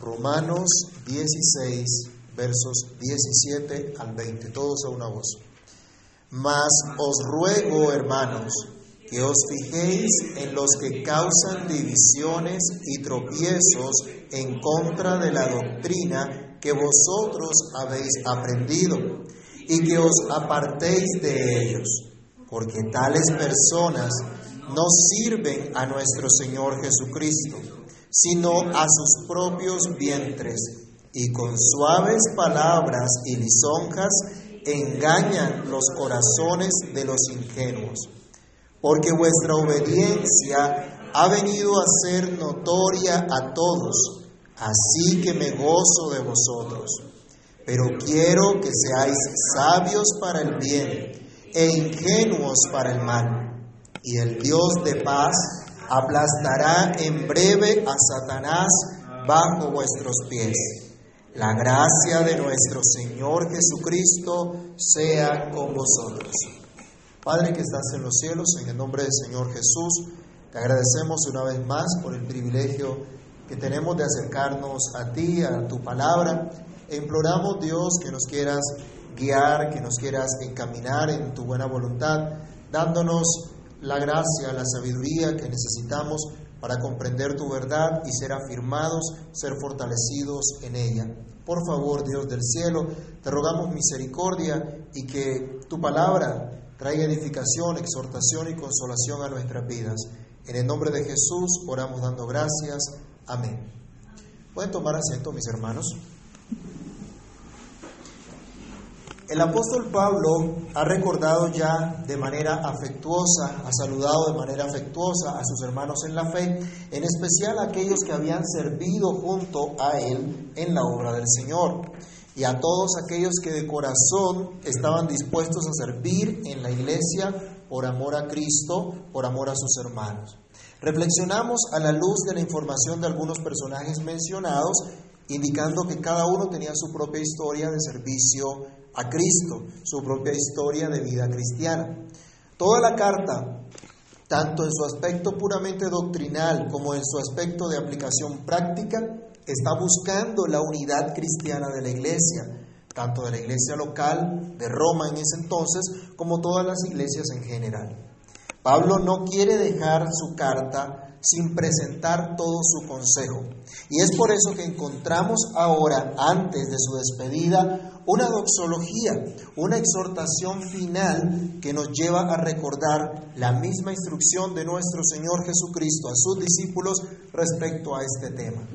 Romanos 16, versos 17 al 20, todos a una voz. Mas os ruego, hermanos, que os fijéis en los que causan divisiones y tropiezos en contra de la doctrina que vosotros habéis aprendido, y que os apartéis de ellos, porque tales personas no sirven a nuestro Señor Jesucristo, sino a sus propios vientres, y con suaves palabras y lisonjas engañan los corazones de los ingenuos. Porque vuestra obediencia ha venido a ser notoria a todos, así que me gozo de vosotros. Pero quiero que seáis sabios para el bien e ingenuos para el mal y el Dios de paz aplastará en breve a Satanás bajo vuestros pies. La gracia de nuestro Señor Jesucristo sea con vosotros. Padre que estás en los cielos, en el nombre del Señor Jesús, te agradecemos una vez más por el privilegio que tenemos de acercarnos a ti, a tu palabra, e imploramos Dios que nos quieras guiar, que nos quieras encaminar en tu buena voluntad, dándonos la gracia, la sabiduría que necesitamos para comprender tu verdad y ser afirmados, ser fortalecidos en ella. Por favor, Dios del cielo, te rogamos misericordia y que tu palabra traiga edificación, exhortación y consolación a nuestras vidas. En el nombre de Jesús oramos dando gracias. Amén. Pueden tomar asiento, mis hermanos. El apóstol Pablo ha recordado ya de manera afectuosa, ha saludado de manera afectuosa a sus hermanos en la fe, en especial a aquellos que habían servido junto a él en la obra del Señor, y a todos aquellos que de corazón estaban dispuestos a servir en la iglesia por amor a Cristo, por amor a sus hermanos. Reflexionamos a la luz de la información de algunos personajes mencionados, indicando que cada uno tenía su propia historia de servicio a Cristo, su propia historia de vida cristiana. Toda la carta, tanto en su aspecto puramente doctrinal como en su aspecto de aplicación práctica, está buscando la unidad cristiana de la iglesia, tanto de la iglesia local de Roma en ese entonces como todas las iglesias en general. Pablo no quiere dejar su carta sin presentar todo su consejo. Y es por eso que encontramos ahora, antes de su despedida, una doxología, una exhortación final que nos lleva a recordar la misma instrucción de nuestro Señor Jesucristo a sus discípulos respecto a este tema.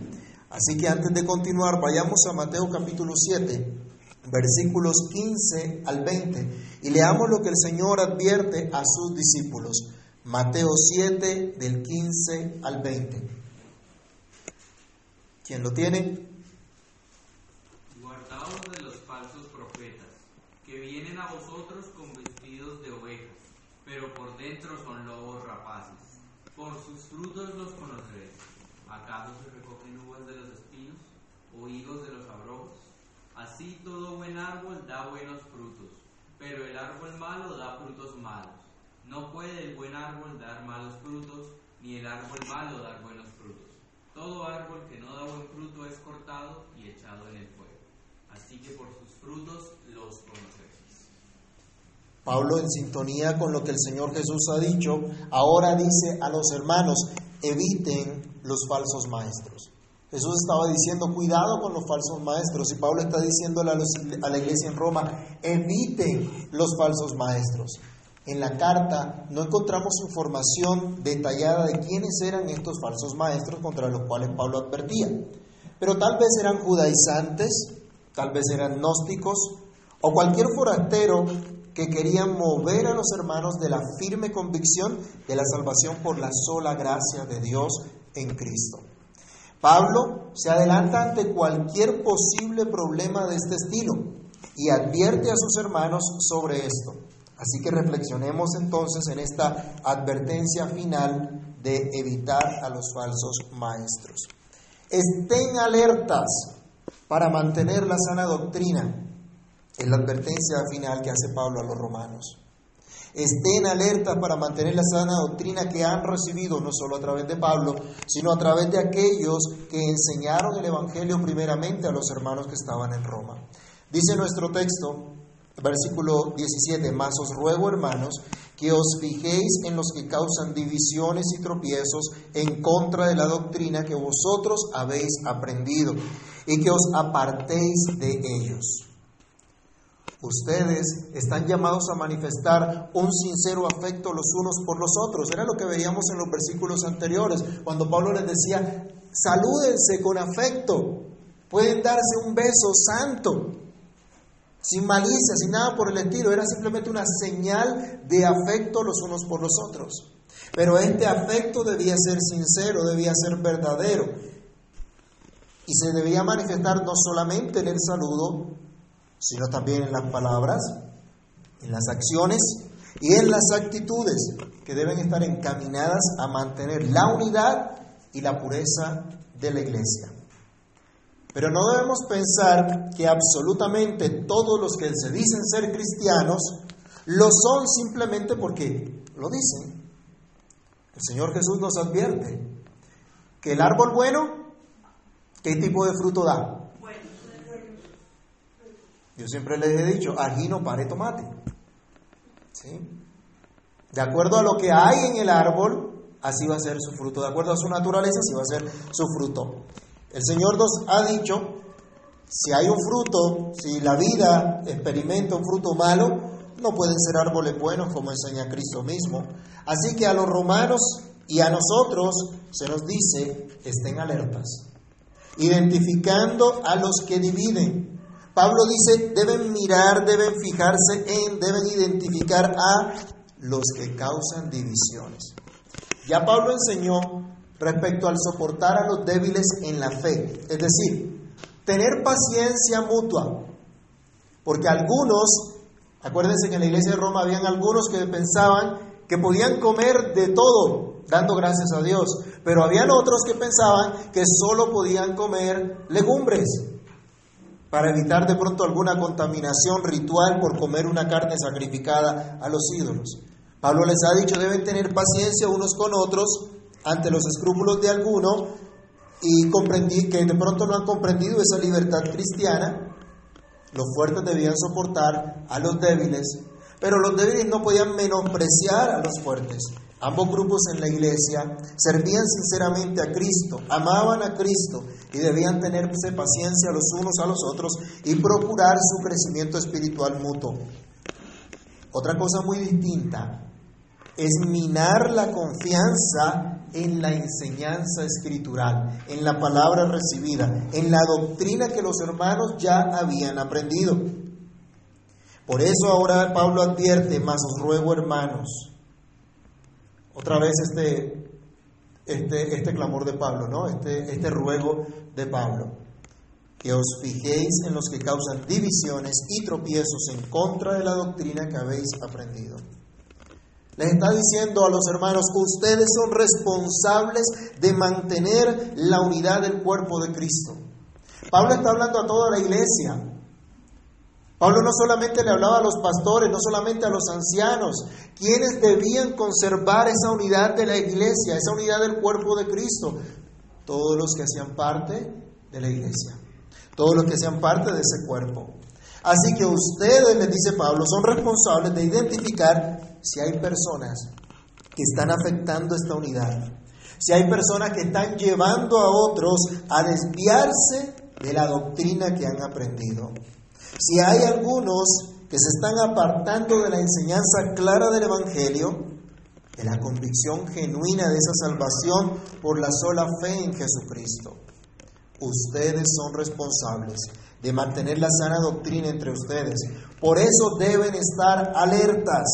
Así que antes de continuar, vayamos a Mateo capítulo 7, versículos 15 al 20, y leamos lo que el Señor advierte a sus discípulos. Mateo 7 del 15 al 20. ¿Quién lo tiene? Guardaos de los falsos profetas, que vienen a vosotros con vestidos de ovejas, pero por dentro son lobos rapaces. Por sus frutos los conoceréis. ¿Acaso se recogen uvas de los espinos o higos de los? Así todo buen árbol da buenos frutos, pero el árbol malo da frutos malos. No puede el buen árbol dar malos frutos, ni el árbol malo dar buenos frutos. Todo árbol que no da buen fruto es cortado y echado en el fuego. Así que por sus frutos los conoceréis. Pablo, en sintonía con lo que el Señor Jesús ha dicho, ahora dice a los hermanos, eviten los falsos maestros. Jesús estaba diciendo, cuidado con los falsos maestros. Y Pablo está diciéndole a, a la iglesia en Roma, eviten los falsos maestros. En la carta no encontramos información detallada de quiénes eran estos falsos maestros contra los cuales Pablo advertía. Pero tal vez eran judaizantes, tal vez eran gnósticos o cualquier forastero que querían mover a los hermanos de la firme convicción de la salvación por la sola gracia de Dios en Cristo. Pablo se adelanta ante cualquier posible problema de este estilo y advierte a sus hermanos sobre esto. Así que reflexionemos entonces en esta advertencia final de evitar a los falsos maestros. Estén alertas para mantener la sana doctrina. Es la advertencia final que hace Pablo a los romanos. Estén alertas para mantener la sana doctrina que han recibido, no solo a través de Pablo, sino a través de aquellos que enseñaron el Evangelio primeramente a los hermanos que estaban en Roma. Dice nuestro texto, versículo 17, más os ruego, hermanos, que os fijéis en los que causan divisiones y tropiezos en contra de la doctrina que vosotros habéis aprendido, y que os apartéis de ellos. Ustedes están llamados a manifestar un sincero afecto los unos por los otros. Era lo que veíamos en los versículos anteriores, cuando Pablo les decía, salúdense con afecto, pueden darse un beso santo, sin malicia, sin nada por el estilo. Era simplemente una señal de afecto los unos por los otros. Pero este afecto debía ser sincero, debía ser verdadero. Y se debía manifestar no solamente en el saludo, sino también en las palabras, en las acciones y en las actitudes que deben estar encaminadas a mantener la unidad y la pureza de la iglesia. Pero no debemos pensar que absolutamente todos los que se dicen ser cristianos lo son simplemente porque lo dicen. El Señor Jesús nos advierte que el árbol bueno, ¿qué tipo de fruto da? Yo siempre les he dicho, allí no pare tomate. ¿Sí? De acuerdo a lo que hay en el árbol, así va a ser su fruto. De acuerdo a su naturaleza, así va a ser su fruto. El Señor nos ha dicho, si hay un fruto, si la vida experimenta un fruto malo, no pueden ser árboles buenos como enseña Cristo mismo. Así que a los romanos y a nosotros se nos dice, estén alertas, identificando a los que dividen, Pablo dice, deben mirar, deben fijarse en, deben identificar a los que causan divisiones. Ya Pablo enseñó respecto al soportar a los débiles en la fe, es decir, tener paciencia mutua, porque algunos, acuérdense que en la iglesia de Roma habían algunos que pensaban que podían comer de todo, dando gracias a Dios, pero habían otros que pensaban que solo podían comer legumbres para evitar de pronto alguna contaminación ritual por comer una carne sacrificada a los ídolos. Pablo les ha dicho, deben tener paciencia unos con otros ante los escrúpulos de alguno y comprendí que de pronto no han comprendido esa libertad cristiana. Los fuertes debían soportar a los débiles, pero los débiles no podían menospreciar a los fuertes. Ambos grupos en la iglesia servían sinceramente a Cristo, amaban a Cristo y debían tenerse paciencia los unos a los otros y procurar su crecimiento espiritual mutuo. Otra cosa muy distinta es minar la confianza en la enseñanza escritural, en la palabra recibida, en la doctrina que los hermanos ya habían aprendido. Por eso ahora Pablo advierte, más os ruego hermanos, otra vez este, este, este clamor de Pablo, ¿no? Este, este ruego de Pablo. Que os fijéis en los que causan divisiones y tropiezos en contra de la doctrina que habéis aprendido. Les está diciendo a los hermanos, ustedes son responsables de mantener la unidad del cuerpo de Cristo. Pablo está hablando a toda la iglesia. Pablo no solamente le hablaba a los pastores, no solamente a los ancianos, quienes debían conservar esa unidad de la iglesia, esa unidad del cuerpo de Cristo, todos los que hacían parte de la iglesia, todos los que hacían parte de ese cuerpo. Así que ustedes, les dice Pablo, son responsables de identificar si hay personas que están afectando esta unidad, si hay personas que están llevando a otros a desviarse de la doctrina que han aprendido. Si hay algunos que se están apartando de la enseñanza clara del Evangelio, de la convicción genuina de esa salvación por la sola fe en Jesucristo, ustedes son responsables de mantener la sana doctrina entre ustedes. Por eso deben estar alertas.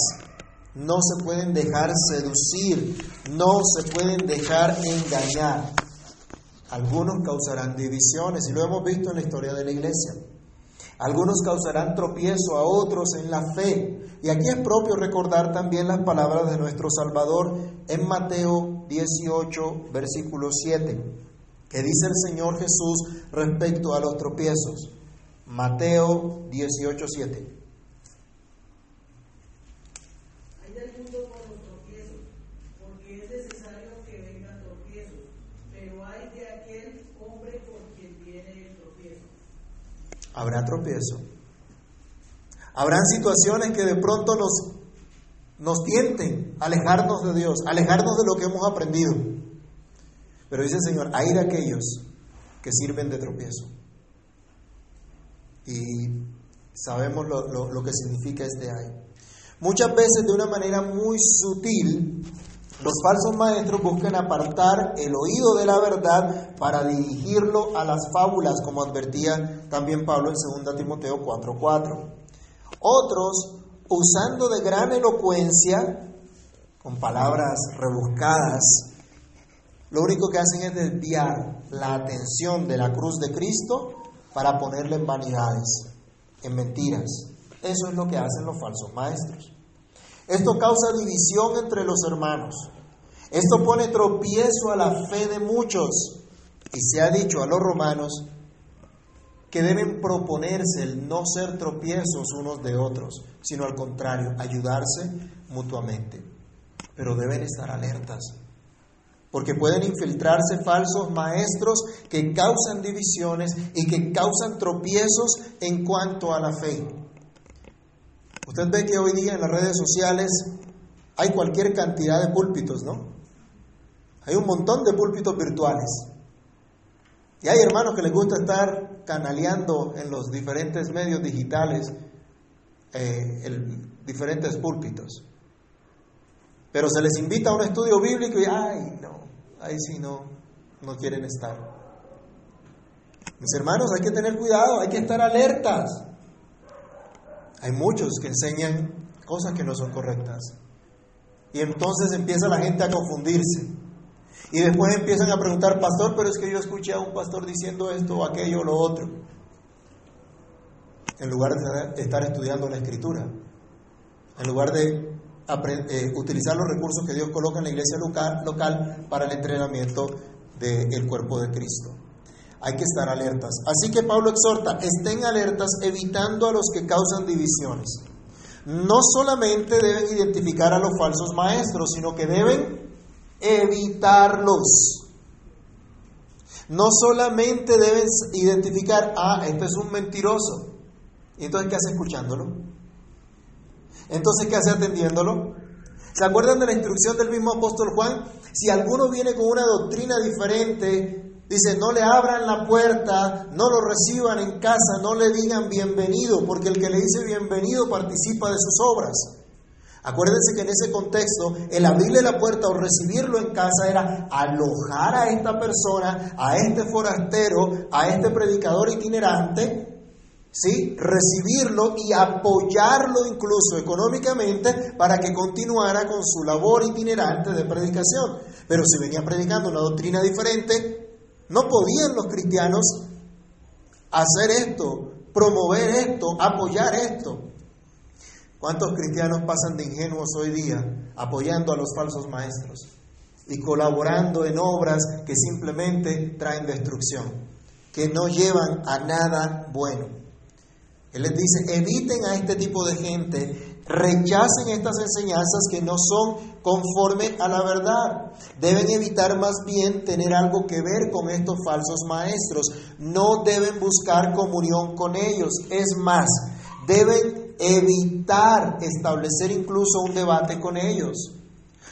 No se pueden dejar seducir, no se pueden dejar engañar. Algunos causarán divisiones y lo hemos visto en la historia de la iglesia. Algunos causarán tropiezo a otros en la fe. Y aquí es propio recordar también las palabras de nuestro Salvador en Mateo 18, versículo 7, que dice el Señor Jesús respecto a los tropiezos. Mateo 18, 7. Habrá tropiezo. Habrán situaciones que de pronto nos, nos tienten alejarnos de Dios, alejarnos de lo que hemos aprendido. Pero dice el Señor, hay de aquellos que sirven de tropiezo. Y sabemos lo, lo que significa este hay. Muchas veces de una manera muy sutil, los falsos maestros buscan apartar el oído de la verdad para dirigirlo a las fábulas, como advertía también Pablo en 2 Timoteo 4:4. Otros, usando de gran elocuencia, con palabras rebuscadas, lo único que hacen es desviar la atención de la cruz de Cristo para ponerle en vanidades, en mentiras. Eso es lo que hacen los falsos maestros. Esto causa división entre los hermanos. Esto pone tropiezo a la fe de muchos. Y se ha dicho a los romanos que deben proponerse el no ser tropiezos unos de otros, sino al contrario, ayudarse mutuamente. Pero deben estar alertas, porque pueden infiltrarse falsos maestros que causan divisiones y que causan tropiezos en cuanto a la fe. Usted ve que hoy día en las redes sociales hay cualquier cantidad de púlpitos, ¿no? Hay un montón de púlpitos virtuales. Y hay hermanos que les gusta estar canaleando en los diferentes medios digitales eh, diferentes púlpitos. Pero se les invita a un estudio bíblico y, ay, no, ahí sí no, no quieren estar. Mis hermanos, hay que tener cuidado, hay que estar alertas. Hay muchos que enseñan cosas que no son correctas. Y entonces empieza la gente a confundirse. Y después empiezan a preguntar, pastor, pero es que yo escuché a un pastor diciendo esto o aquello lo otro. En lugar de estar estudiando la escritura. En lugar de eh, utilizar los recursos que Dios coloca en la iglesia local para el entrenamiento del cuerpo de Cristo hay que estar alertas. Así que Pablo exhorta, estén alertas evitando a los que causan divisiones. No solamente deben identificar a los falsos maestros, sino que deben evitarlos. No solamente deben identificar, ah, este es un mentiroso. ¿Y entonces qué hace escuchándolo? Entonces, ¿qué hace atendiéndolo? ¿Se acuerdan de la instrucción del mismo apóstol Juan? Si alguno viene con una doctrina diferente Dice, no le abran la puerta, no lo reciban en casa, no le digan bienvenido, porque el que le dice bienvenido participa de sus obras. Acuérdense que en ese contexto el abrirle la puerta o recibirlo en casa era alojar a esta persona, a este forastero, a este predicador itinerante, ¿sí? recibirlo y apoyarlo incluso económicamente para que continuara con su labor itinerante de predicación. Pero si venía predicando una doctrina diferente, no podían los cristianos hacer esto, promover esto, apoyar esto. ¿Cuántos cristianos pasan de ingenuos hoy día apoyando a los falsos maestros y colaborando en obras que simplemente traen destrucción, que no llevan a nada bueno? Él les dice, eviten a este tipo de gente rechacen estas enseñanzas que no son conforme a la verdad. Deben evitar más bien tener algo que ver con estos falsos maestros. No deben buscar comunión con ellos. Es más, deben evitar establecer incluso un debate con ellos.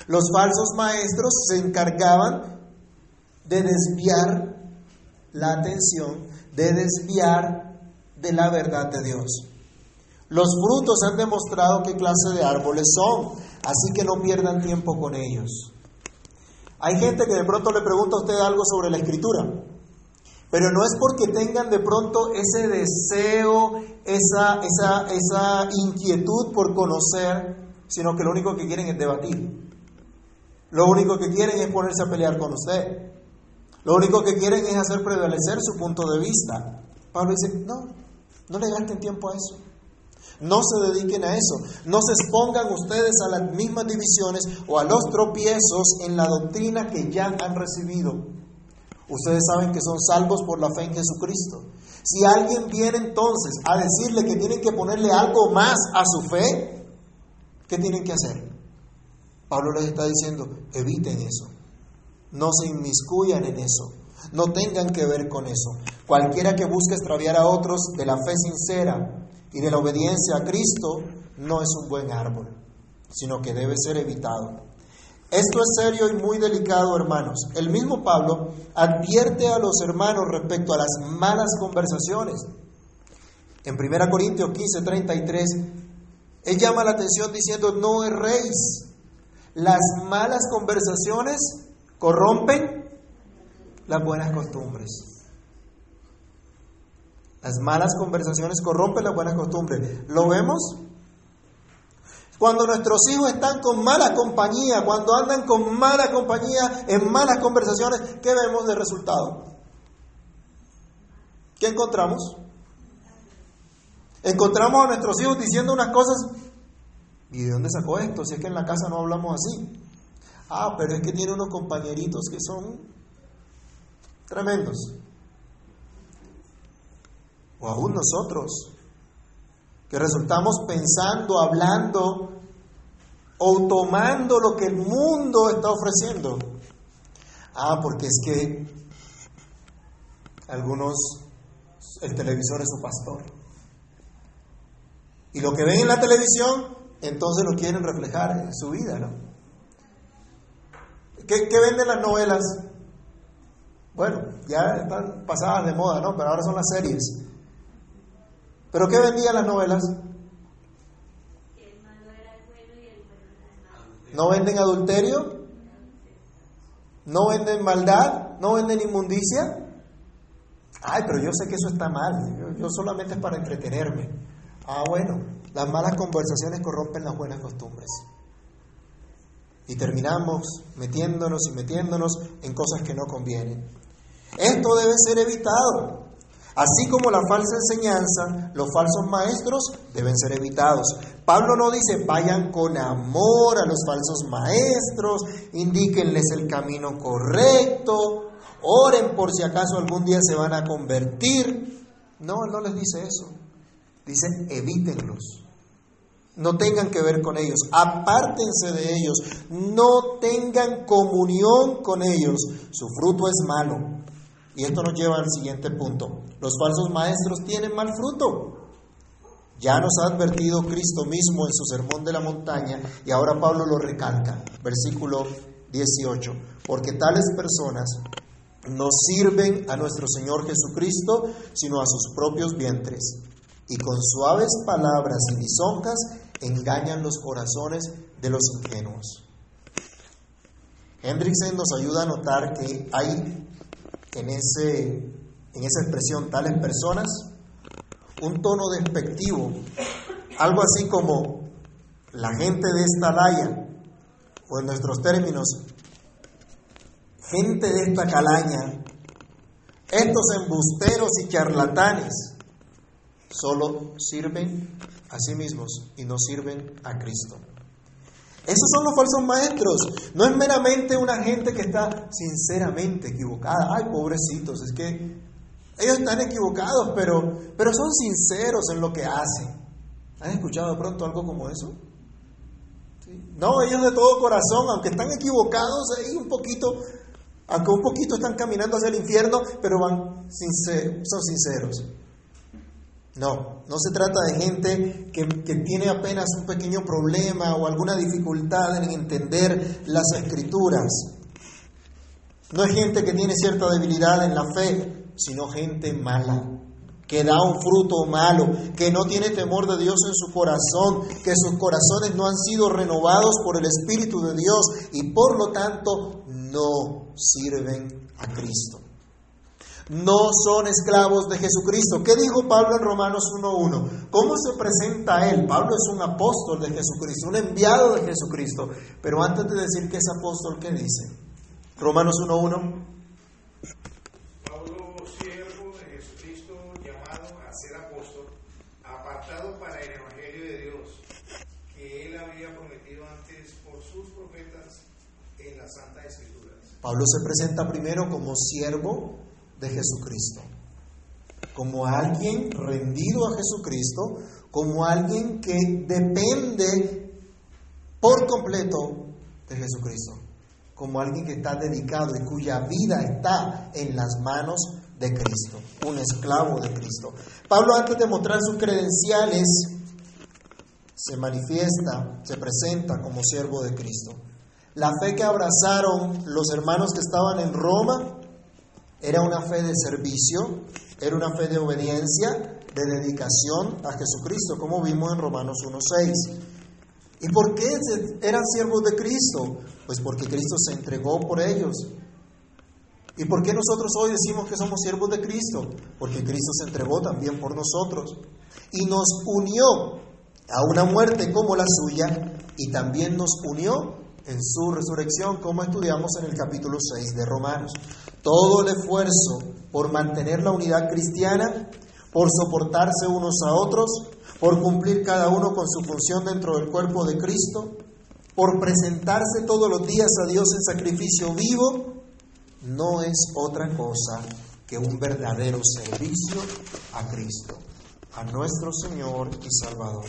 Los falsos maestros se encargaban de desviar la atención, de desviar de la verdad de Dios. Los frutos han demostrado qué clase de árboles son, así que no pierdan tiempo con ellos. Hay gente que de pronto le pregunta a usted algo sobre la escritura, pero no es porque tengan de pronto ese deseo, esa, esa, esa inquietud por conocer, sino que lo único que quieren es debatir. Lo único que quieren es ponerse a pelear con usted. Lo único que quieren es hacer prevalecer su punto de vista. Pablo dice, no, no le gasten tiempo a eso. No se dediquen a eso. No se expongan ustedes a las mismas divisiones o a los tropiezos en la doctrina que ya han recibido. Ustedes saben que son salvos por la fe en Jesucristo. Si alguien viene entonces a decirle que tienen que ponerle algo más a su fe, ¿qué tienen que hacer? Pablo les está diciendo, eviten eso. No se inmiscuyan en eso. no tengan que ver con eso. Cualquiera que busque extraviar a otros de la fe sincera y de la obediencia a Cristo no es un buen árbol, sino que debe ser evitado. Esto es serio y muy delicado, hermanos. El mismo Pablo advierte a los hermanos respecto a las malas conversaciones. En 1 Corintios 15, 33, él llama la atención diciendo, no erréis. Las malas conversaciones corrompen las buenas costumbres. Las malas conversaciones corrompen las buenas costumbres. ¿Lo vemos? Cuando nuestros hijos están con mala compañía, cuando andan con mala compañía, en malas conversaciones, ¿qué vemos de resultado? ¿Qué encontramos? Encontramos a nuestros hijos diciendo unas cosas. ¿Y de dónde sacó esto? Si es que en la casa no hablamos así. Ah, pero es que tiene unos compañeritos que son tremendos. O aún nosotros, que resultamos pensando, hablando o tomando lo que el mundo está ofreciendo. Ah, porque es que algunos, el televisor es su pastor. Y lo que ven en la televisión, entonces lo quieren reflejar en su vida, ¿no? ¿Qué, qué venden las novelas? Bueno, ya están pasadas de moda, ¿no? Pero ahora son las series. ¿Pero qué vendían las novelas? ¿No venden adulterio? ¿No venden maldad? ¿No venden inmundicia? Ay, pero yo sé que eso está mal. Yo, yo solamente es para entretenerme. Ah, bueno, las malas conversaciones corrompen las buenas costumbres. Y terminamos metiéndonos y metiéndonos en cosas que no convienen. Esto debe ser evitado. Así como la falsa enseñanza, los falsos maestros deben ser evitados. Pablo no dice vayan con amor a los falsos maestros, indíquenles el camino correcto, oren por si acaso algún día se van a convertir. No, él no les dice eso. Dice evítenlos. No tengan que ver con ellos, apártense de ellos, no tengan comunión con ellos. Su fruto es malo. Y esto nos lleva al siguiente punto. Los falsos maestros tienen mal fruto. Ya nos ha advertido Cristo mismo en su sermón de la montaña y ahora Pablo lo recalca. Versículo 18. Porque tales personas no sirven a nuestro Señor Jesucristo, sino a sus propios vientres. Y con suaves palabras y lisonjas engañan los corazones de los ingenuos. Hendrickson nos ayuda a notar que hay en, ese, en esa expresión tales personas un tono despectivo, algo así como la gente de esta laya, o en nuestros términos, gente de esta calaña, estos embusteros y charlatanes, solo sirven a sí mismos y no sirven a Cristo. Esos son los falsos maestros. No es meramente una gente que está sinceramente equivocada. Ay, pobrecitos, es que ellos están equivocados, pero, pero son sinceros en lo que hacen. ¿Han escuchado de pronto algo como eso? No, ellos de todo corazón, aunque están equivocados ahí un poquito, aunque un poquito están caminando hacia el infierno, pero van son sinceros. No, no se trata de gente que, tiene apenas un pequeño problema o alguna dificultad en entender las escrituras. No es gente que tiene cierta debilidad en la fe, sino gente mala, que da un fruto malo, que no tiene temor de Dios en su corazón, que sus corazones no han sido renovados por el Espíritu de Dios y por lo tanto no sirven a Cristo no son esclavos de Jesucristo. ¿Qué dijo Pablo en Romanos 1.1? ¿Cómo se presenta él? Pablo es un apóstol de Jesucristo, un enviado de Jesucristo. Pero antes de decir que es apóstol, ¿qué dice? Romanos 1.1. Pablo, siervo de Jesucristo, llamado a ser apóstol, apartado para el Evangelio de Dios, que él había prometido antes por sus profetas en la Santa Escrituras. Pablo se presenta primero como siervo de Jesucristo, como alguien rendido a Jesucristo, como alguien que depende por completo de Jesucristo. como alguien que está dedicado y cuya vida está en las manos de Cristo, un esclavo de Cristo. Pablo antes de mostrar sus credenciales se manifiesta, se presenta como siervo de Cristo. La fe que abrazaron los hermanos que estaban en Roma era una fe de servicio, era una fe de obediencia, de dedicación a Jesucristo, como vimos en Romanos 1.6. ¿Y por qué eran siervos de Cristo? Pues porque Cristo se entregó por ellos. ¿Y por qué nosotros hoy decimos que somos siervos de Cristo? Porque Cristo se entregó también por nosotros y nos unió a una muerte como la suya y también nos unió en su resurrección, como estudiamos en el capítulo 6 de Romanos. Todo el esfuerzo por mantener la unidad cristiana, por soportarse unos a otros, por cumplir cada uno con su función dentro del cuerpo de Cristo, por presentarse todos los días a Dios en sacrificio vivo, no es otra cosa que un verdadero servicio a Cristo, a nuestro Señor y Salvador.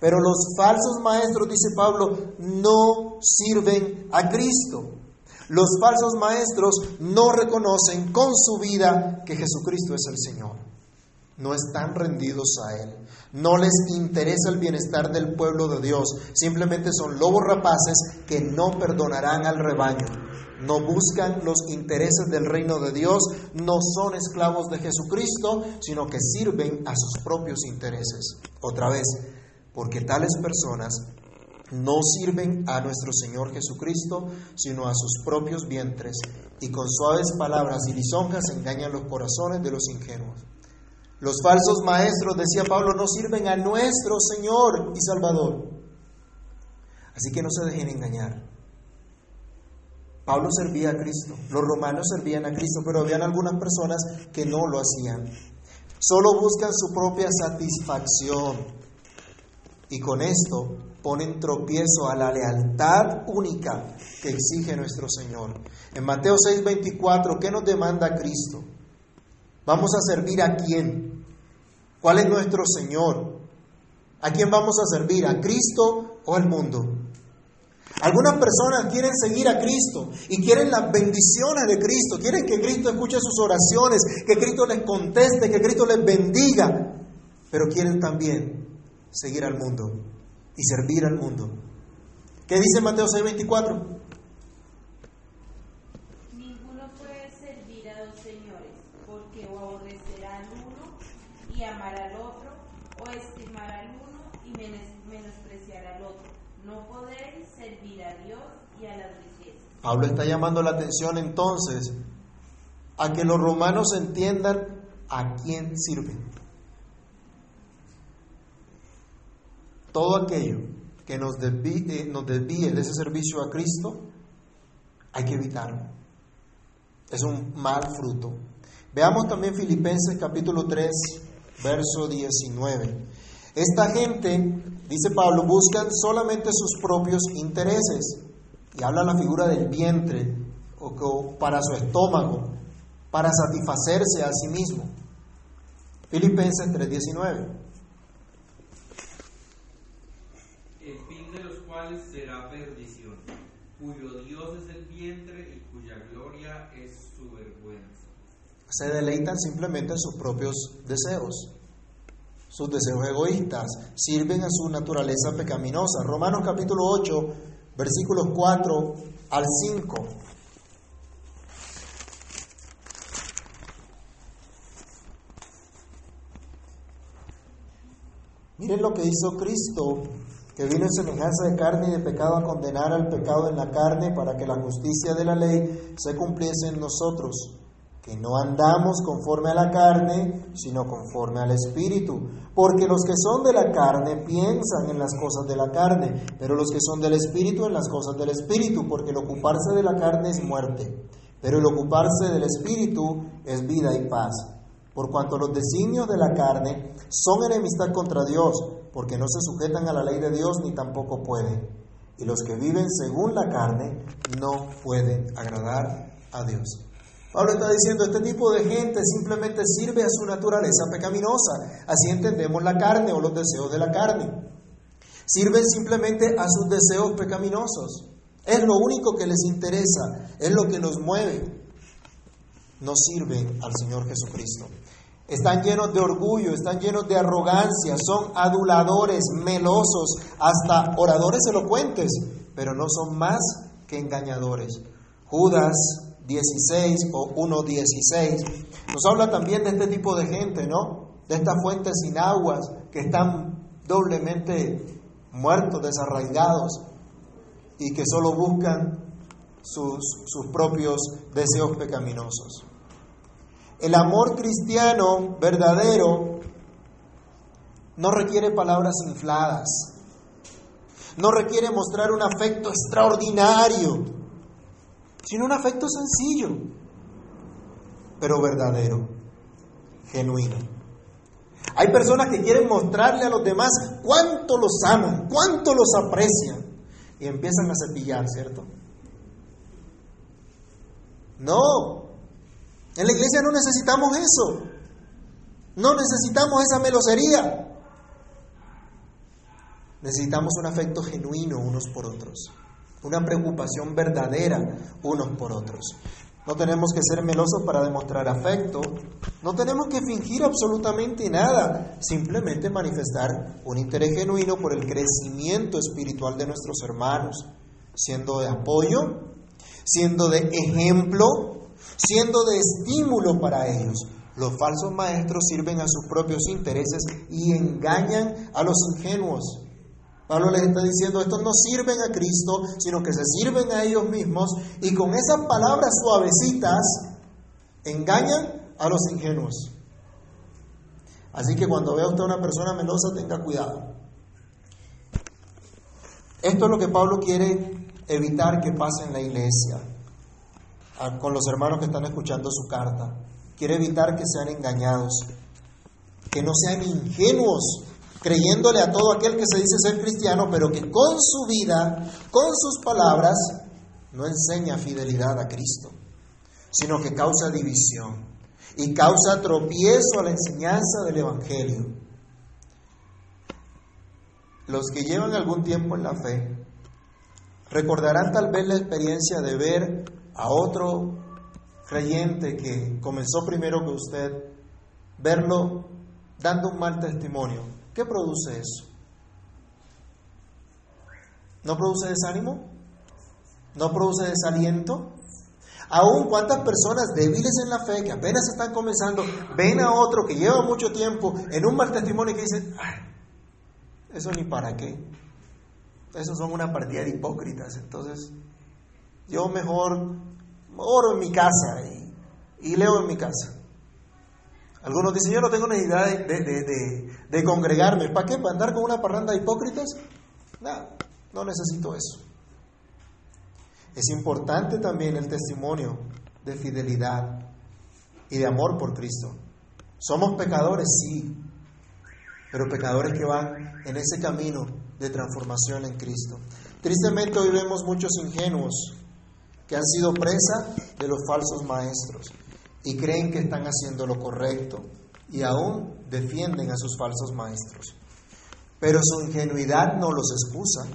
Pero los falsos maestros, dice Pablo, no sirven a Cristo. Los falsos maestros no reconocen con su vida que Jesucristo es el Señor. No están rendidos a Él. No les interesa el bienestar del pueblo de Dios. Simplemente son lobos rapaces que no perdonarán al rebaño. No buscan los intereses del reino de Dios. No son esclavos de Jesucristo, sino que sirven a sus propios intereses. Otra vez, porque tales personas no sirven a nuestro Señor Jesucristo, sino a sus propios vientres, y con suaves palabras y lisonjas engañan los corazones de los ingenuos. Los falsos maestros, decía Pablo, no sirven a nuestro Señor y Salvador. Así que no se dejen engañar. Pablo servía a Cristo, los romanos servían a Cristo, pero habían algunas personas que no lo hacían. Solo buscan su propia satisfacción, y con esto ponen tropiezo a la lealtad única que exige nuestro Señor. En Mateo 6:24, ¿qué nos demanda Cristo? ¿Vamos a servir a quién? ¿Cuál es nuestro Señor? ¿A quién vamos a servir? ¿A Cristo o al mundo? Algunas personas quieren seguir a Cristo y quieren las bendiciones de Cristo, quieren que Cristo escuche sus oraciones, que Cristo les conteste, que Cristo les bendiga, pero quieren también seguir al mundo y servir al mundo. ¿Qué dice Mateo 6:24? Ninguno puede servir a dos señores, porque o aborrecerá al uno y amará al otro, o estimar al uno y menospreciar al otro. No podéis servir a Dios y a las riquezas. Pablo está llamando la atención entonces a que los romanos entiendan a quién sirven. Todo aquello que nos desvíe, nos desvíe de ese servicio a Cristo, hay que evitarlo. Es un mal fruto. Veamos también Filipenses capítulo 3, verso 19. Esta gente, dice Pablo, buscan solamente sus propios intereses. Y habla la figura del vientre o para su estómago, para satisfacerse a sí mismo. Filipenses 3:19. Será perdición, cuyo Dios es el vientre y cuya gloria es su vergüenza. Se deleitan simplemente en sus propios deseos. Sus deseos egoístas sirven a su naturaleza pecaminosa. Romanos capítulo 8, versículos 4 al 5. Miren lo que hizo Cristo que vino en semejanza de carne y de pecado a condenar al pecado en la carne para que la justicia de la ley se cumpliese en nosotros, que no andamos conforme a la carne, sino conforme al Espíritu, porque los que son de la carne piensan en las cosas de la carne, pero los que son del Espíritu en las cosas del Espíritu, porque el ocuparse de la carne es muerte, pero el ocuparse del Espíritu es vida y paz. Por cuanto los designios de la carne son enemistad contra Dios, porque no se sujetan a la ley de Dios ni tampoco pueden. Y los que viven según la carne no pueden agradar a Dios. Pablo está diciendo, este tipo de gente simplemente sirve a su naturaleza pecaminosa. Así entendemos la carne o los deseos de la carne. Sirven simplemente a sus deseos pecaminosos. Es lo único que les interesa, es lo que los mueve. No sirven al Señor Jesucristo. Están llenos de orgullo, están llenos de arrogancia, son aduladores, melosos, hasta oradores elocuentes, pero no son más que engañadores. Judas 16 o 1.16 nos habla también de este tipo de gente, ¿no? De estas fuentes sin aguas que están doblemente muertos, desarraigados y que solo buscan sus, sus propios deseos pecaminosos. El amor cristiano verdadero no requiere palabras infladas, no requiere mostrar un afecto extraordinario, sino un afecto sencillo, pero verdadero, genuino. Hay personas que quieren mostrarle a los demás cuánto los aman, cuánto los aprecian, y empiezan a cepillar, ¿cierto? No, en la iglesia no necesitamos eso. No necesitamos esa melosería. Necesitamos un afecto genuino unos por otros, una preocupación verdadera unos por otros. No tenemos que ser melosos para demostrar afecto, no tenemos que fingir absolutamente nada, simplemente manifestar un interés genuino por el crecimiento espiritual de nuestros hermanos, siendo de apoyo, siendo de ejemplo siendo de estímulo para ellos. Los falsos maestros sirven a sus propios intereses y engañan a los ingenuos. Pablo les está diciendo, estos no sirven a Cristo, sino que se sirven a ellos mismos y con esas palabras suavecitas engañan a los ingenuos. Así que cuando vea usted a una persona melosa, tenga cuidado. Esto es lo que Pablo quiere evitar que pase en la iglesia con los hermanos que están escuchando su carta. Quiere evitar que sean engañados, que no sean ingenuos, creyéndole a todo aquel que se dice ser cristiano, pero que con su vida, con sus palabras, no enseña fidelidad a Cristo, sino que causa división y causa tropiezo a la enseñanza del Evangelio. Los que llevan algún tiempo en la fe recordarán tal vez la experiencia de ver a otro creyente que comenzó primero que usted, verlo dando un mal testimonio, ¿qué produce eso? ¿No produce desánimo? ¿No produce desaliento? Aún cuántas personas débiles en la fe, que apenas están comenzando, ven a otro que lleva mucho tiempo en un mal testimonio y que dicen, eso ni para qué. Esos son una partida de hipócritas. Entonces, yo mejor oro en mi casa y, leo en mi casa. Algunos dicen, yo no tengo necesidad de, de, congregarme. ¿Para qué? ¿Para andar con una parranda de hipócritas? No, no necesito eso. Es importante también el testimonio de fidelidad y de amor por Cristo. Somos pecadores, sí, pero pecadores que van en ese camino de transformación en Cristo. Tristemente hoy vemos muchos ingenuos que han sido presa de los falsos maestros y creen que están haciendo lo correcto y aún defienden a sus falsos maestros. Pero su ingenuidad no los excusa,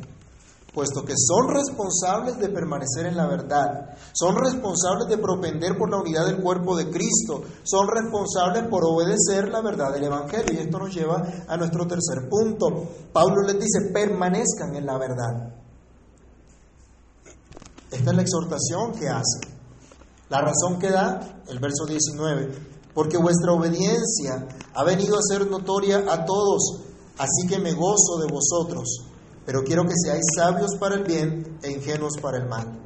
puesto que son responsables de permanecer en la verdad, son responsables de propender por la unidad del cuerpo de Cristo, son responsables por obedecer la verdad del Evangelio. Y esto nos lleva a nuestro tercer punto. Pablo les dice, permanezcan en la verdad. Esta es la exhortación que hace. La razón que da, el verso 19, porque vuestra obediencia ha venido a ser notoria a todos, así que me gozo de vosotros, pero quiero que seáis sabios para el bien e ingenuos para el mal.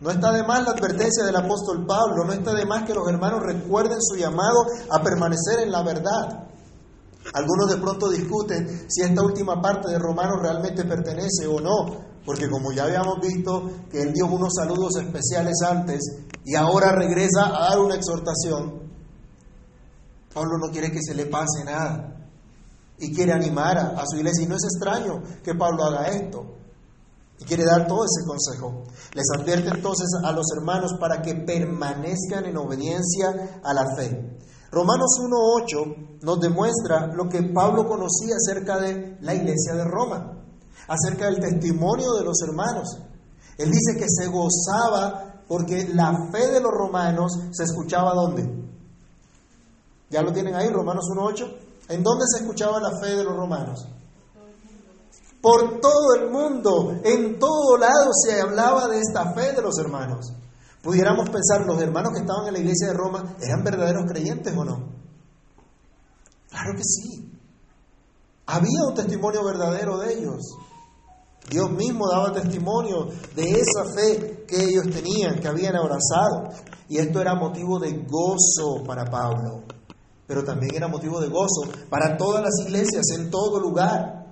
No está de más la advertencia del apóstol Pablo, no está de más que los hermanos recuerden su llamado a permanecer en la verdad. Algunos de pronto discuten si esta última parte de Romanos realmente pertenece o no porque como ya habíamos visto que él dio unos saludos especiales antes y ahora regresa a dar una exhortación, Pablo no quiere que se le pase nada y quiere animar a, su iglesia. Y no es extraño que Pablo haga esto y quiere dar todo ese consejo. Les advierte entonces a los hermanos para que permanezcan en obediencia a la fe. Romanos 1.8 nos demuestra lo que Pablo conocía acerca de la iglesia de Roma acerca del testimonio de los hermanos. Él dice que se gozaba porque la fe de los romanos se escuchaba ¿dónde? ¿Ya lo tienen ahí, Romanos 1.8? ¿En dónde se escuchaba la fe de los romanos? Por todo el mundo, en todo lado se hablaba de esta fe de los hermanos. Pudiéramos pensar, los hermanos que estaban en la iglesia de Roma, ¿eran verdaderos creyentes o no? Claro que sí. Había un testimonio verdadero de ellos. Dios mismo daba testimonio de esa fe que ellos tenían, que habían abrazado. Y esto era motivo de gozo para Pablo, pero también era motivo de gozo para todas las iglesias en todo lugar.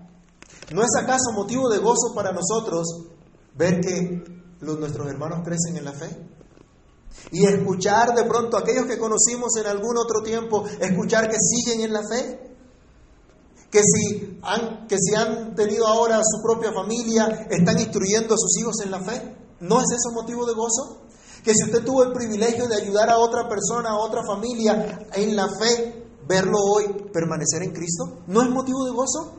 ¿No es acaso motivo de gozo para nosotros ver que los, nuestros hermanos crecen en la fe? Y escuchar de pronto a aquellos que conocimos en algún otro tiempo, escuchar que siguen en la fe. Que si, han, que si han tenido ahora su propia familia, están instruyendo a sus hijos en la fe. ¿No es eso motivo de gozo? Que si usted tuvo el privilegio de ayudar a otra persona, a otra familia en la fe, verlo hoy, permanecer en Cristo, ¿no es motivo de gozo?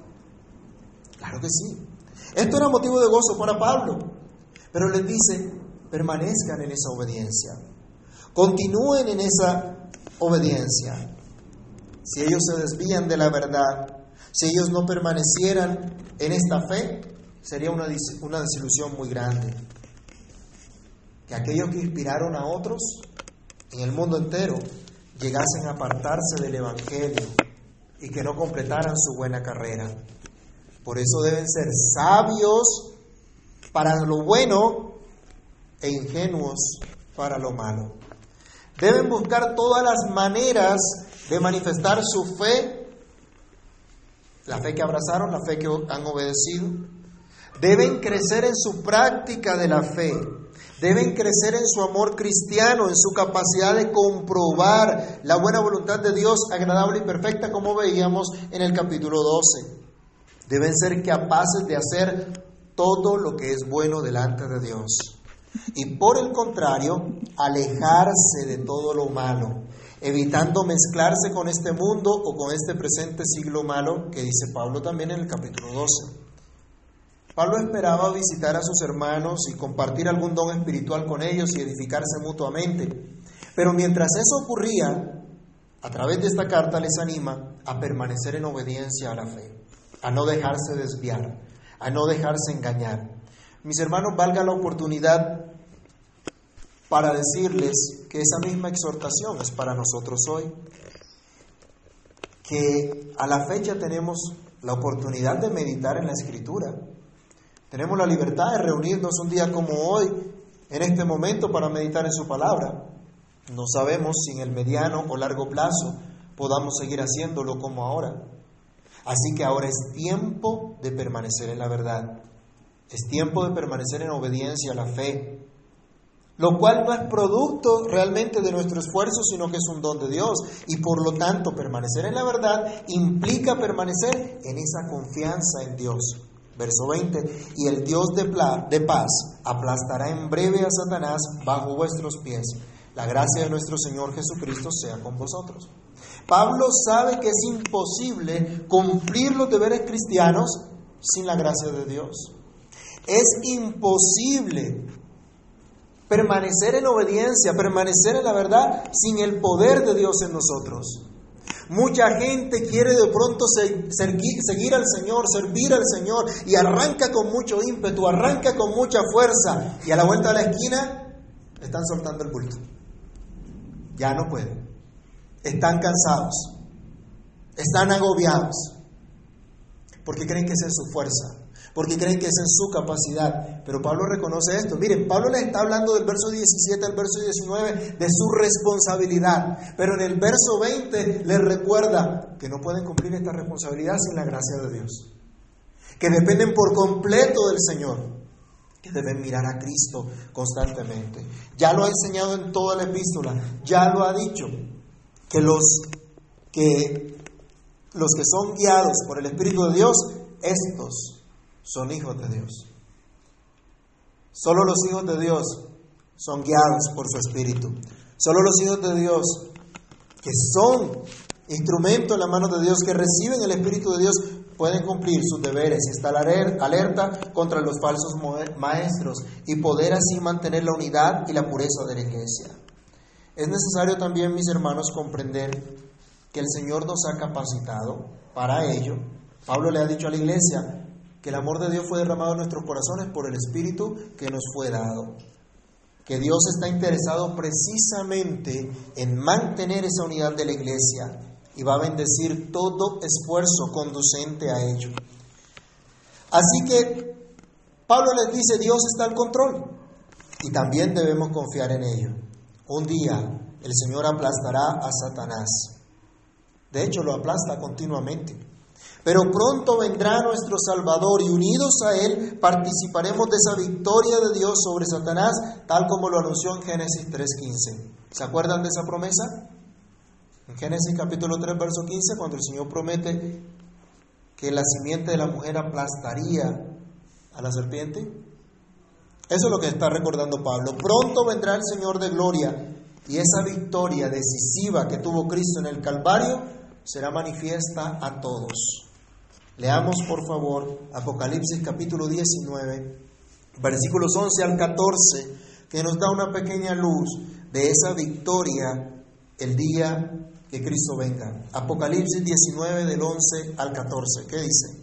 Claro que sí. Esto era motivo de gozo para Pablo. Pero les dice, permanezcan en esa obediencia. Continúen en esa obediencia. Si ellos se desvían de la verdad, si ellos no permanecieran en esta fe, sería una, una desilusión muy grande. Que aquellos que inspiraron a otros en el mundo entero llegasen a apartarse del Evangelio y que no completaran su buena carrera. Por eso deben ser sabios para lo bueno e ingenuos para lo malo. Deben buscar todas las maneras de manifestar su fe, la fe que abrazaron, la fe que han obedecido. Deben crecer en su práctica de la fe. Deben crecer en su amor cristiano, en su capacidad de comprobar la buena voluntad de Dios agradable y perfecta, como veíamos en el capítulo 12. Deben ser capaces de hacer todo lo que es bueno delante de Dios. Y por el contrario, alejarse de todo lo malo, evitando mezclarse con este mundo o con este presente siglo malo que dice Pablo también en el capítulo 12. Pablo esperaba visitar a sus hermanos y compartir algún don espiritual con ellos y edificarse mutuamente. Pero mientras eso ocurría, a través de esta carta les anima a permanecer en obediencia a la fe a no dejarse desviar, a no dejarse engañar. Mis hermanos, valga la oportunidad para decirles que esa misma exhortación es para nosotros hoy, que a la fecha tenemos la oportunidad de meditar en la escritura, tenemos la libertad de reunirnos un día como hoy, en este momento, para meditar en su palabra. No sabemos si en el mediano o largo plazo podamos seguir haciéndolo como ahora. Así que ahora es tiempo de permanecer en la verdad. Es tiempo de permanecer en obediencia a la fe. Lo cual no es producto realmente de nuestro esfuerzo, sino que es un don de Dios. Y por lo tanto, permanecer en la verdad implica permanecer en esa confianza en Dios. Verso 20, y el Dios de, de paz aplastará en breve a Satanás bajo vuestros pies. La gracia de nuestro Señor Jesucristo sea con vosotros. Pablo sabe que es imposible cumplir los deberes cristianos sin la gracia de Dios. Es imposible permanecer en obediencia, permanecer en la verdad sin el poder de Dios en nosotros. Mucha gente quiere de pronto seguir al Señor, servir al Señor y arranca con mucho ímpetu, arranca con mucha fuerza y a la vuelta de la esquina están soltando el culto. Ya no pueden están cansados, están agobiados, porque creen que es en su fuerza, porque creen que es en su capacidad. Pero Pablo reconoce esto. Miren, Pablo les está hablando del verso 17 al verso 19 de su responsabilidad, pero en el verso 20 les recuerda que no pueden cumplir esta responsabilidad sin la gracia de Dios, que dependen por completo del Señor que deben mirar a Cristo constantemente. Ya lo ha enseñado en toda la epístola, ya lo ha dicho que los que, los que son guiados por el Espíritu de Dios, estos son hijos de Dios. Solo los hijos de Dios son guiados por su Espíritu. Solo los hijos de Dios que son instrumento en la mano de Dios que reciben el Espíritu de Dios, pueden cumplir sus deberes y estar alerta contra los falsos maestros y poder así mantener la unidad y la pureza de la iglesia. Es necesario también, mis hermanos, comprender que el Señor nos ha capacitado para ello. Pablo le ha dicho a la iglesia que el amor de Dios fue derramado en nuestros corazones por el Espíritu que nos fue dado. Que Dios está interesado precisamente en mantener esa unidad de la iglesia y va a bendecir todo esfuerzo conducente a ello. Así que Pablo les dice, Dios está al control y también debemos confiar en ello. Un día el Señor aplastará a Satanás. De hecho, lo aplasta continuamente. Pero pronto vendrá nuestro Salvador y unidos a Él participaremos de esa victoria de Dios sobre Satanás, tal como lo anunció en Génesis 3.15. ¿Se acuerdan de esa promesa? En Génesis capítulo 3, verso 15, cuando el Señor promete que la simiente de la mujer aplastaría a la serpiente. Eso es lo que está recordando Pablo. Pronto vendrá el Señor de gloria y esa victoria decisiva que tuvo Cristo en el Calvario será manifiesta a todos. Leamos por favor Apocalipsis capítulo 19, versículos 11 al 14, que nos da una pequeña luz de esa victoria el día que Cristo venga. Apocalipsis 19 del 11 al 14. ¿Qué dice?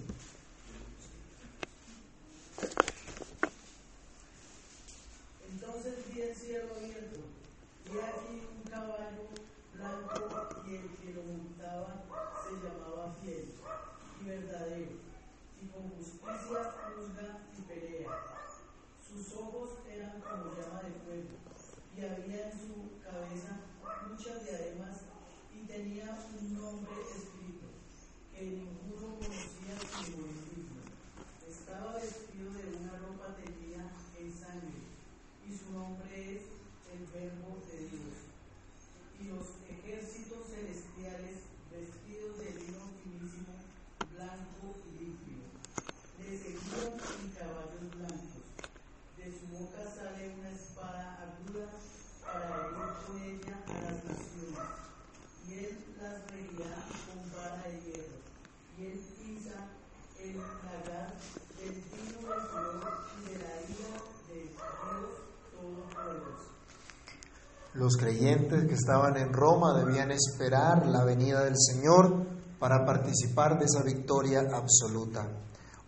Los creyentes que estaban en Roma debían esperar la venida del Señor para participar de esa victoria absoluta.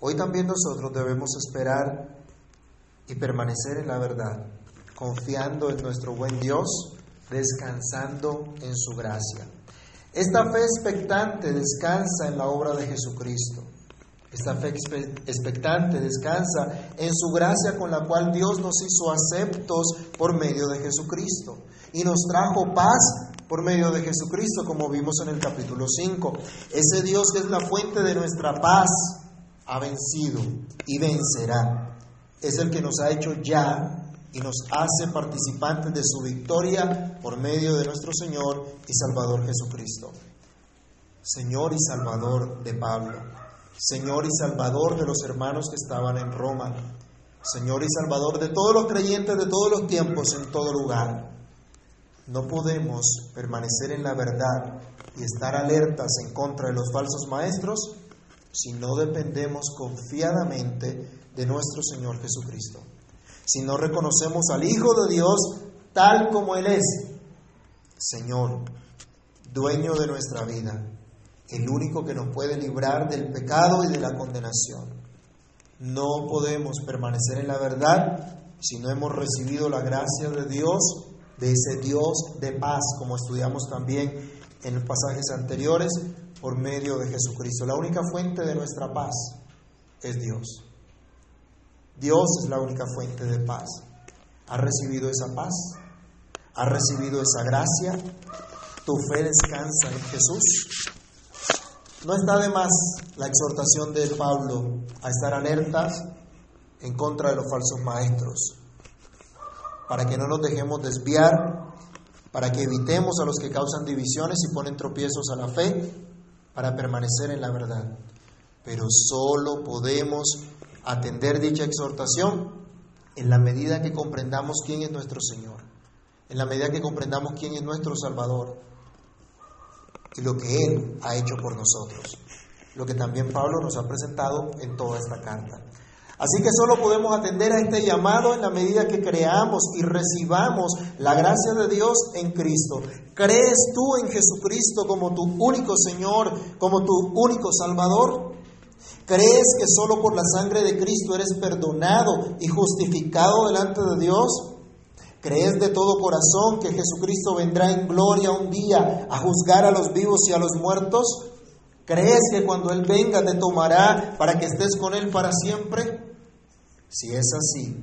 Hoy también nosotros debemos esperar y permanecer en la verdad, confiando en nuestro buen Dios, descansando en su gracia. Esta fe expectante descansa en la obra de Jesucristo. Esta fe expectante descansa en su gracia con la cual Dios nos hizo aceptos por medio de Jesucristo y nos trajo paz por medio de Jesucristo, como vimos en el capítulo 5. Ese Dios que es la fuente de nuestra paz ha vencido y vencerá. Es el que nos ha hecho ya y nos hace participantes de su victoria por medio de nuestro Señor y Salvador Jesucristo. Señor y Salvador de Pablo, Señor y Salvador de los hermanos que estaban en Roma, Señor y Salvador de todos los creyentes de todos los tiempos en todo lugar. No podemos permanecer en la verdad y estar alertas en contra de los falsos maestros si no dependemos confiadamente de nuestro Señor Jesucristo. Si no reconocemos al Hijo de Dios tal como Él es, Señor, dueño de nuestra vida, el único que nos puede librar del pecado y de la condenación. No podemos permanecer en la verdad si no hemos recibido la gracia de Dios de ese Dios de paz, como estudiamos también en los pasajes anteriores, por medio de Jesucristo. La única fuente de nuestra paz es Dios. Dios es la única fuente de paz. ¿Has recibido esa paz? ¿Has recibido esa gracia? ¿Tu fe descansa en Jesús? No está de más la exhortación de Pablo a estar alertas en contra de los falsos maestros para que no nos dejemos desviar, para que evitemos a los que causan divisiones y ponen tropiezos a la fe, para permanecer en la verdad. Pero solo podemos atender dicha exhortación en la medida que comprendamos quién es nuestro Señor, en la medida que comprendamos quién es nuestro Salvador. y lo que Él ha hecho por nosotros, lo que también Pablo nos ha presentado en toda esta carta. Así que solo podemos atender a este llamado en la medida que creamos y recibamos la gracia de Dios en Cristo. ¿Crees tú en Jesucristo como tu único Señor, como tu único Salvador? ¿Crees que solo por la sangre de Cristo eres perdonado y justificado delante de Dios? ¿Crees de todo corazón que Jesucristo vendrá en gloria un día a juzgar a los vivos y a los muertos? ¿Crees que cuando Él venga te tomará para que estés con Él para siempre? Si es así,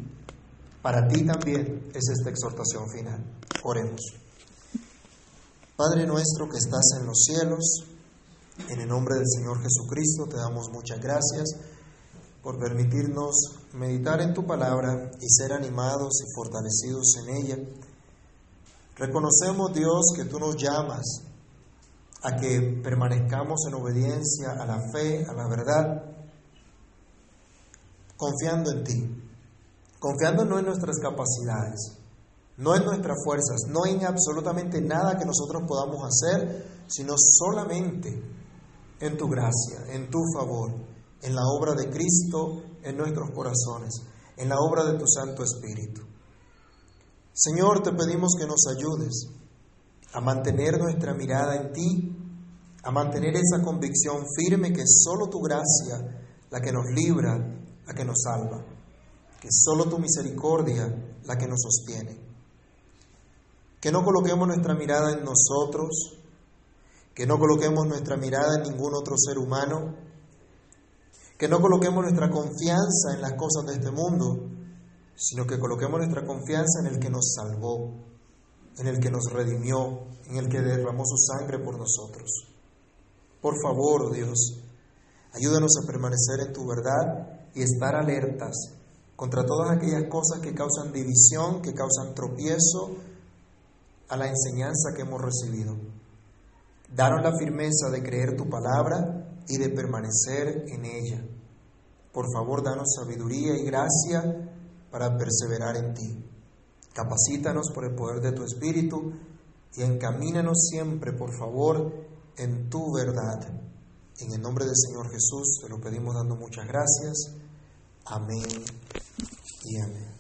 para ti también es esta exhortación final. Oremos. Padre nuestro que estás en los cielos, en el nombre del Señor Jesucristo te damos muchas gracias por permitirnos meditar en tu palabra y ser animados y fortalecidos en ella. Reconocemos, Dios, que tú nos llamas a que permanezcamos en obediencia a la fe, a la verdad, confiando en ti, confiando no en nuestras capacidades, no en nuestras fuerzas, no en absolutamente nada que nosotros podamos hacer, sino solamente en tu gracia, en tu favor, en la obra de Cristo en nuestros corazones, en la obra de tu Santo Espíritu. Señor, te pedimos que nos ayudes a mantener nuestra mirada en ti, a mantener esa convicción firme que es solo tu gracia la que nos libra la que nos salva, que es solo tu misericordia la que nos sostiene. Que no coloquemos nuestra mirada en nosotros, que no coloquemos nuestra mirada en ningún otro ser humano, que no coloquemos nuestra confianza en las cosas de este mundo, sino que coloquemos nuestra confianza en el que nos salvó, en el que nos redimió, en el que derramó su sangre por nosotros. Por favor, Dios, ayúdanos a permanecer en tu verdad y estar alertas contra todas aquellas cosas que causan división, que causan tropiezo a la enseñanza que hemos recibido. Danos la firmeza de creer tu palabra y de permanecer en ella. Por favor, danos sabiduría y gracia para perseverar en ti. Capacítanos por el poder de tu Espíritu y encamínanos siempre, por favor, en tu verdad. En el nombre del Señor Jesús te lo pedimos dando muchas gracias. Amén y amén.